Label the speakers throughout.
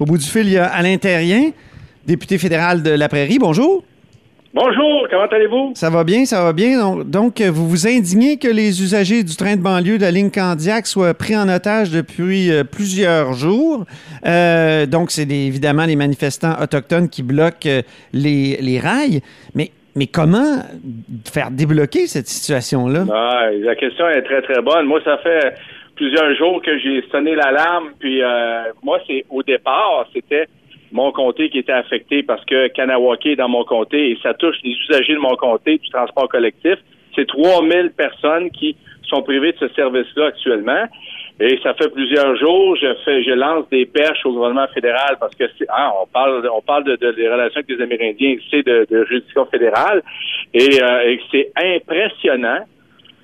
Speaker 1: Au bout du fil, il y a Alain Terrien, député fédéral de la Prairie. Bonjour.
Speaker 2: Bonjour, comment allez-vous?
Speaker 1: Ça va bien, ça va bien. Donc, donc, vous vous indignez que les usagers du train de banlieue de la ligne Candiac soient pris en otage depuis euh, plusieurs jours. Euh, donc, c'est évidemment les manifestants autochtones qui bloquent euh, les, les rails. Mais mais comment faire débloquer cette situation-là?
Speaker 2: Ah, la question est très, très bonne. Moi, ça fait plusieurs jours que j'ai sonné l'alarme. Puis euh, moi, c'est au départ, c'était mon comté qui était affecté parce que Kanawake est dans mon comté et ça touche les usagers de mon comté du transport collectif. C'est 3000 personnes qui sont privées de ce service-là actuellement. Et ça fait plusieurs jours, je fais, je lance des perches au gouvernement fédéral parce que hein, on parle, on parle de, des relations avec les Amérindiens, c'est de, de juridiction fédérale, et, euh, et c'est impressionnant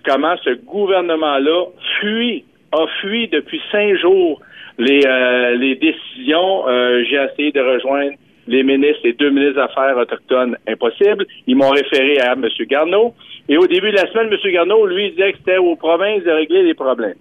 Speaker 2: comment ce gouvernement-là fuit, a fui depuis cinq jours les, euh, les décisions. Euh, j'ai essayé de rejoindre les ministres, les deux ministres des Affaires autochtones, impossible. Ils m'ont référé à M. Garneau. Et au début de la semaine, M. Garneau, lui, disait que c'était aux provinces de régler les problèmes.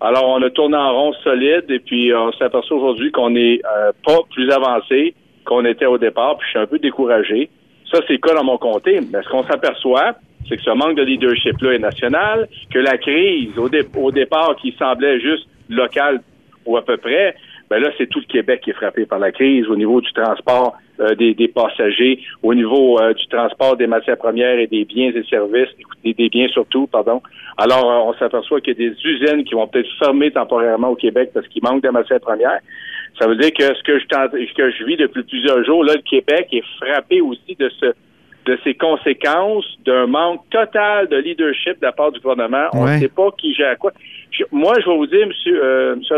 Speaker 2: Alors, on a tourné en rond solide et puis on s'aperçoit aujourd'hui qu'on n'est euh, pas plus avancé qu'on était au départ, puis je suis un peu découragé. Ça, c'est cas dans mon comté. Mais ce qu'on s'aperçoit, c'est que ce manque de leadership-là est national, que la crise, au, départ, qui semblait juste locale ou à peu près, ben là, c'est tout le Québec qui est frappé par la crise au niveau du transport euh, des, passagers, au niveau euh, du transport des matières premières et des biens et services, des, des biens surtout, pardon. Alors, euh, on s'aperçoit qu'il y a des usines qui vont peut-être fermer temporairement au Québec parce qu'il manque de matières premières. Ça veut dire que ce que je ce que je vis depuis plusieurs jours, là, le Québec est frappé aussi de ce de ces conséquences d'un manque total de leadership de la part du gouvernement. On ne sait pas qui gère quoi. moi, je vais vous dire, monsieur, euh, monsieur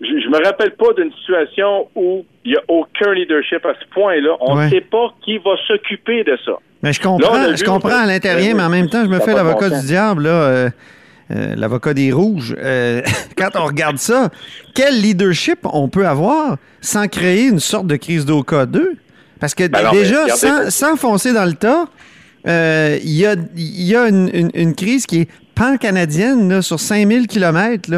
Speaker 2: je, je me rappelle pas d'une situation où il n'y a aucun leadership à ce point-là. On ne sait pas qui va s'occuper de ça.
Speaker 1: Mais je comprends, je comprends à l'intérieur, mais en même temps, je me fais l'avocat du diable, là. Euh, euh, l'avocat des rouges. Euh, quand on regarde ça, quel leadership on peut avoir sans créer une sorte de crise d'OK 2? Parce que ben déjà, sans, foncer dans le tas, il y a, y a une, une, crise qui est pan-canadienne sur 5000 kilomètres.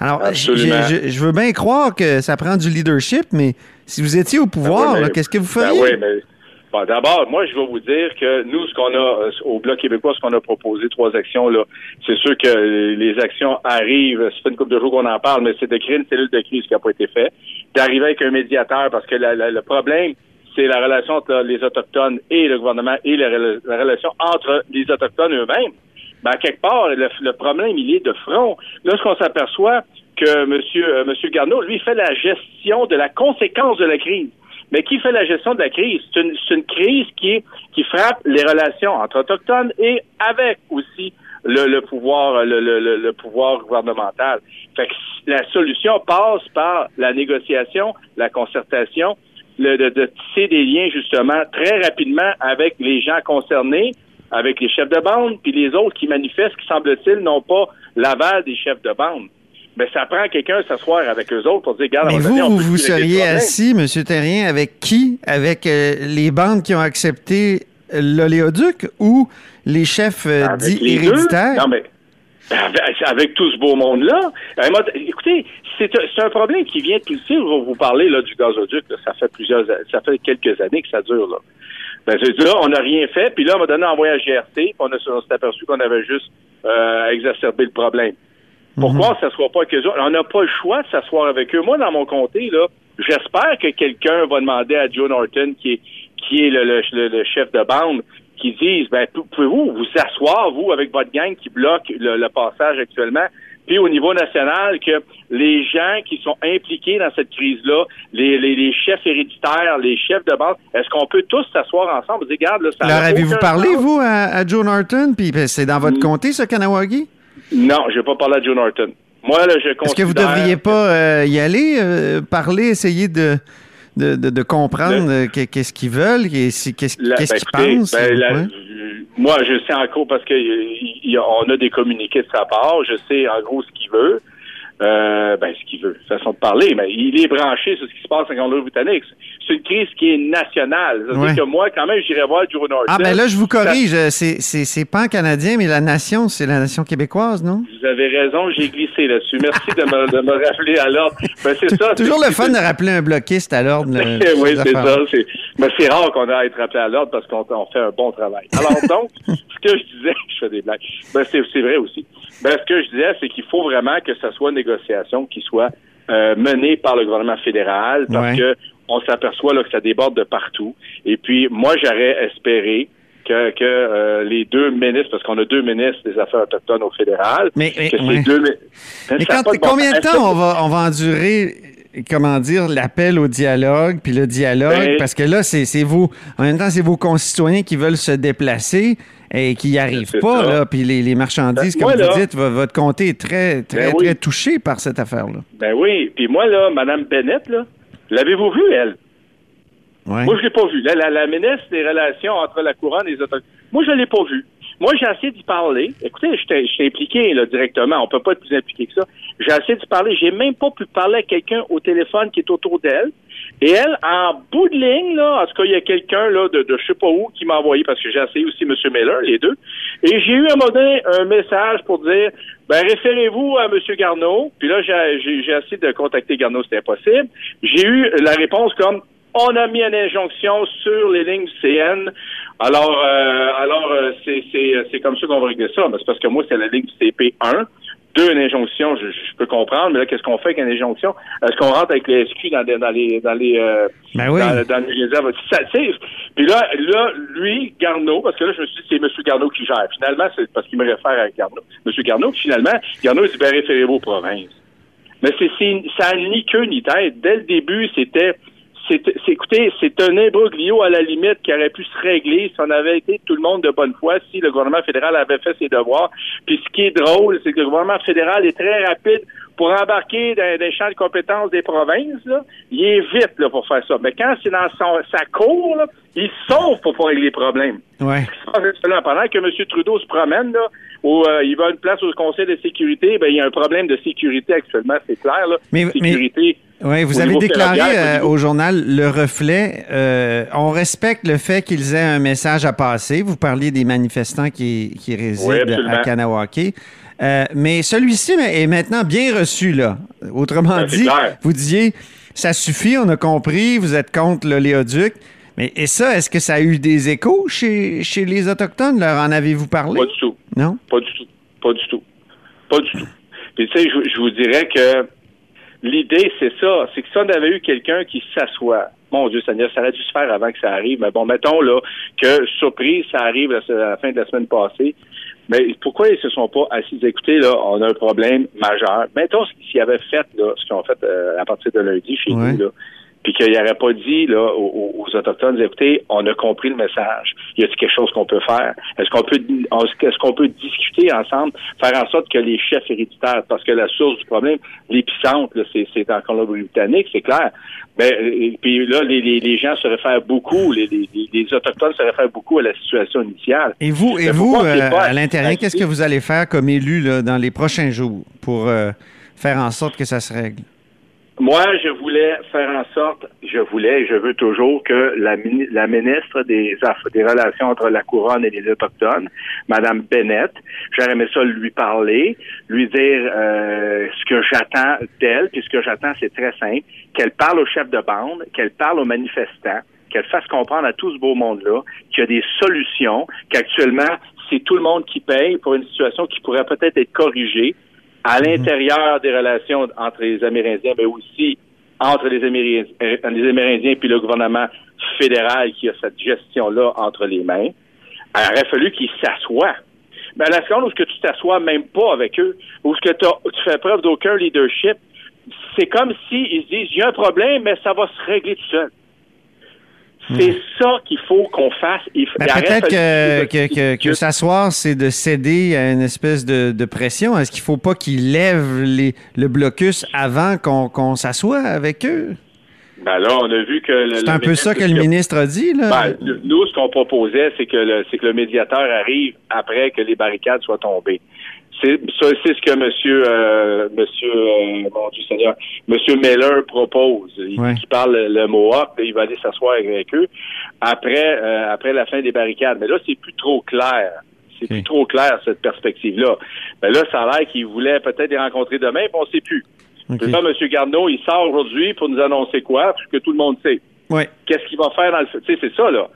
Speaker 1: Alors, je, veux bien croire que ça prend du leadership, mais si vous étiez au ben pouvoir, qu'est-ce que vous
Speaker 2: ben
Speaker 1: feriez?
Speaker 2: oui, mais d'abord, moi, je vais vous dire que nous, ce qu'on a euh, au Bloc québécois, ce qu'on a proposé, trois actions, là, c'est sûr que les actions arrivent, ça fait une couple de jours qu'on en parle, mais c'est de créer une cellule de crise qui n'a pas été fait, d'arriver avec un médiateur, parce que le problème, c'est la relation entre les Autochtones et le gouvernement et la relation entre les Autochtones eux-mêmes ben, quelque part, le, problème, il est de front. Là, ce qu'on s'aperçoit, que M. Monsieur, monsieur Garneau, lui, fait la gestion de la conséquence de la crise. Mais qui fait la gestion de la crise? C'est une, crise qui, frappe les relations entre Autochtones et avec aussi le, pouvoir le, le, pouvoir gouvernemental. Fait que la solution passe par la négociation, la concertation, le, de, de tisser des liens justement très rapidement avec les gens concernés, avec les chefs de bande, puis les autres qui manifestent, qui semble-t-il n'ont pas l'aval des chefs de bande. Mais ça prend quelqu'un s'asseoir avec eux autres pour dire, regarde,
Speaker 1: Mais vous, vous, seriez assis, M. Terrien, avec qui? Avec euh, les bandes qui ont accepté l'oléoduc ou les chefs euh, dits héréditaires?
Speaker 2: Non, mais avec tout ce beau monde-là. Écoutez, c'est un problème qui vient tout de On va vous parler là, du gazoduc. Ça fait plusieurs, ça fait quelques années que ça dure. Là. Ben, là, on n'a rien fait, puis là, on m'a donné un voyage GRC, puis on, s'est aperçu qu'on avait juste euh, exacerbé le problème. Pourquoi mhm. on ne s'assoit pas avec eux On n'a pas le choix de s'asseoir avec eux. Moi, dans mon comté, là, j'espère que quelqu'un va demander à Joe Norton, qui est, qui est le, chef de bande, qui dise, ben, pouvez-vous vous asseoir, vous, avec votre gang qui bloque le passage actuellement, puis au niveau national, que les gens qui sont impliqués dans cette crise-là, les, les, chefs héréditaires, les chefs de base, est-ce qu'on peut tous s'asseoir ensemble? Et dire, regarde, là, ça
Speaker 1: Alors, avez-vous parlé, vous, à, Joe Norton, puis ben, c'est dans votre mm. comté, ce Kanawagi?
Speaker 2: Non, je n'ai pas parlé à Joe Norton. Moi, là, je
Speaker 1: Est-ce que vous ne devriez pas euh, y aller, euh, parler, essayer de... De, de, comprendre euh, qu'est-ce qu'ils veulent, qu'est-ce qu'ils ben, pensent.
Speaker 2: Ben, moi, je sais encore parce que on a des communiqués de sa part. Je sais en gros ce qu'il veut. Euh, ben, ce qu'il veut, façon de parler, mais il est branché sur ce qui se passe en Colombie-Britannique. C'est une crise qui est nationale. C'est-à-dire que moi, quand même, j'irai voir Joe Norton.
Speaker 1: Ah, ben là, je vous corrige. C'est pas canadien, mais la nation, c'est la nation québécoise, non?
Speaker 2: Vous avez raison, j'ai glissé là-dessus. Merci de, me, de, me, rappeler à l'ordre. Ben, c'est ça.
Speaker 1: Toujours le fun de rappeler un bloquiste à l'ordre.
Speaker 2: oui, c'est ça. Mais c'est rare qu'on ait à être rappelé à l'ordre parce qu'on fait un bon travail. Alors donc, ce que je disais, je fais des blagues. Ben, c'est vrai aussi. Ben, ce que je disais, c'est qu'il faut vraiment que ce soit une négociation qui soit euh, menée par le gouvernement fédéral parce que on s'aperçoit là que ça déborde de partout. Et puis, moi, j'aurais espéré que, que euh, les deux ministres, parce qu'on a deux ministres des Affaires autochtones au fédéral.
Speaker 1: Mais, mais, combien de temps on va, on va endurer comment dire, l'appel au dialogue, puis le dialogue, ben, parce que là, c'est vous, en même temps, c'est vos concitoyens qui veulent se déplacer et qui n'y arrivent pas, là, puis les, marchandises, ben, comme vous dites, votre comté est très, très, ben très touché par cette affaire-là.
Speaker 2: Ben oui, puis moi, là, Mme Bennett, là, l'avez-vous vue, elle? Moi, je ne l'ai pas vue. La, la, ministre des Relations entre la Couronne et les autorités. Moi, je ne l'ai pas vue. Moi, j'ai essayé d'y parler. Écoutez, je suis impliqué là, directement. On peut pas être plus impliqué que ça. J'ai essayé d'y parler. J'ai même pas pu parler à quelqu'un au téléphone qui est autour d'elle. Et elle, en bout de ligne, là, en tout cas, il y a quelqu'un là de, de je sais pas où qui m'a envoyé parce que j'ai essayé aussi M. Miller, les deux. Et j'ai eu un moment un message pour dire ben référez-vous à M. Garneau. Puis là, j'ai essayé de contacter Garneau, c'était impossible. J'ai eu la réponse comme on a mis une injonction sur les lignes CN. Alors, euh, alors euh, c'est comme ça qu'on va régler ça. C'est parce que moi, c'est la ligne du CP1. Deux, une injonction, je, peux comprendre, mais là, qu'est-ce qu'on fait avec une injonction? Est-ce qu'on rentre avec les SQ dans, dans les dans les euh,
Speaker 1: ben oui.
Speaker 2: dans, les réserves? Puis là, là, lui, Garneau, parce que là, je me suis dit, c'est M. Garneau qui gère. Finalement, c'est parce qu'il me réfère à Garneau. M. Garneau, finalement, Garneau dit, ben, référez-vous aux provinces. Mais c'est ça n'a ni queue ni tête. Dès le début, c'était c'est, écoutez, c'est un imbroglio à la limite qui aurait pu se régler si on avait été tout le monde de bonne foi, si le gouvernement fédéral avait fait ses devoirs. Puis ce qui est drôle, c'est que le gouvernement fédéral est très rapide pour embarquer dans des champs de compétences des provinces. Là. Il est vite là, pour faire ça. Mais quand c'est dans son, sa cour, là, il sauve pour pas régler les problèmes.
Speaker 1: Ouais.
Speaker 2: Pendant que M. Trudeau se promène, là, où euh, il va une place au Conseil de sécurité, ben, il y a un problème de sécurité actuellement, c'est clair. Là.
Speaker 1: Mais, sécurité. Oui, vous avez déclaré euh, au journal Le Reflet, euh, on respecte le fait qu'ils aient un message à passer. Vous parliez des manifestants qui, qui résident à Kanawake. Euh, mais celui-ci est maintenant bien reçu, là. Autrement dit, vous disiez, ça suffit, on a compris, vous êtes contre l'oléoduc. Mais et ça, est-ce que ça a eu des échos chez, chez les Autochtones? Leur en avez-vous parlé?
Speaker 2: Pas du tout.
Speaker 1: Non?
Speaker 2: Pas du tout. Pas du tout. Pas du tout. Puis tu sais, je, je vous dirais que L'idée, c'est ça. C'est que si on avait eu quelqu'un qui s'assoit, mon Dieu Seigneur, ça aurait dû se faire avant que ça arrive. Mais bon, mettons là que surprise, ça arrive à la fin de la semaine passée. Mais pourquoi ils se sont pas assis? Écoutez, là, on a un problème majeur. Mettons s'ils avaient fait là, ce qu'ils ont fait euh, à partir de lundi chez nous, là puis qu'il n'aurait pas dit là, aux, Autochtones, écoutez, on a compris le message. Y a-t-il quelque chose qu'on peut faire? Est-ce qu'on peut est-ce qu'on peut discuter ensemble, faire en sorte que les chefs héréditaires, parce que la source du problème, l'épicentre, c'est en Colombie-Britannique, c'est clair. Euh, puis là, les, les, gens se réfèrent beaucoup, les, les, Autochtones se réfèrent beaucoup à la situation initiale.
Speaker 1: Et vous, et vous euh, à l'intérieur, qu'est-ce que vous allez faire comme élu là, dans les prochains jours pour euh, faire en sorte que ça se règle?
Speaker 2: Moi, je voulais faire en sorte, je voulais et je veux toujours que la, la ministre des, des Relations entre la Couronne et les Autochtones, Madame Bennett, j'aurais aimé ça lui parler, lui dire euh, ce que j'attends d'elle, puis ce que j'attends, c'est très simple, qu'elle parle aux chefs de bande, qu'elle parle aux manifestants, qu'elle fasse comprendre à tout ce beau monde-là qu'il y a des solutions, qu'actuellement, c'est tout le monde qui paye pour une situation qui pourrait peut-être être corrigée, à l'intérieur des relations entre les Amérindiens, mais aussi entre les Amérindiens, les Amérindiens puis le gouvernement fédéral qui a cette gestion-là entre les mains. Il aurait fallu qu'ils s'assoient. Mais à la seconde où que tu t'assois même pas avec eux, où tu fais preuve d'aucun leadership, c'est comme s'ils se disent, il y a un problème, mais ça va se régler tout seul. C'est ça qu'il faut qu'on fasse.
Speaker 1: Peut-être que, que, s'asseoir, c'est de céder à une espèce de, pression. Est-ce qu'il ne faut pas qu'ils lèvent les, le blocus avant qu'on s'assoie avec eux?
Speaker 2: Ben là, on a vu que...
Speaker 1: C'est un peu ça que le ministre a dit, là.
Speaker 2: Ben, nous, ce qu'on proposait, c'est que, le, que le médiateur arrive après que les barricades soient tombées. C'est ce que Monsieur euh, Monsieur euh, mon Dieu Seigneur, Monsieur Miller propose. Il, parle le, Mohawk, il va aller s'asseoir avec eux après euh, après la fin des barricades. Mais là, c'est plus trop clair. C'est plus trop clair cette perspective-là. Mais là, ça a l'air qu'il voulait peut-être les rencontrer demain, puis on ne sait plus. Okay. Ça, M. Garneau, il sort aujourd'hui pour nous annoncer quoi, que tout le monde sait. Qu'est-ce qu'il va faire dans le Tu sais, c'est ça, là.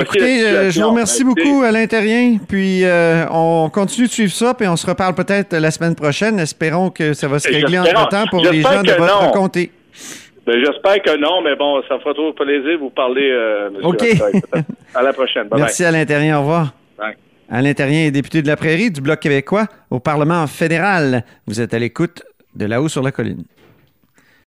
Speaker 1: Écoutez, euh, je vous remercie beaucoup, Alain Terrien. Puis euh, on continue de suivre ça, puis on se reparle peut-être la semaine prochaine. Espérons que ça va se régler entre temps pour les gens de votre comté.
Speaker 2: Ben, J'espère que non, mais bon, ça me fera trop plaisir de vous parler, euh,
Speaker 1: OK.
Speaker 2: à la prochaine.
Speaker 1: Merci, Alain Terrien. Au revoir. Terrien est député de la Prairie du Bloc québécois au Parlement fédéral. Vous êtes à l'écoute de là-haut sur la colline.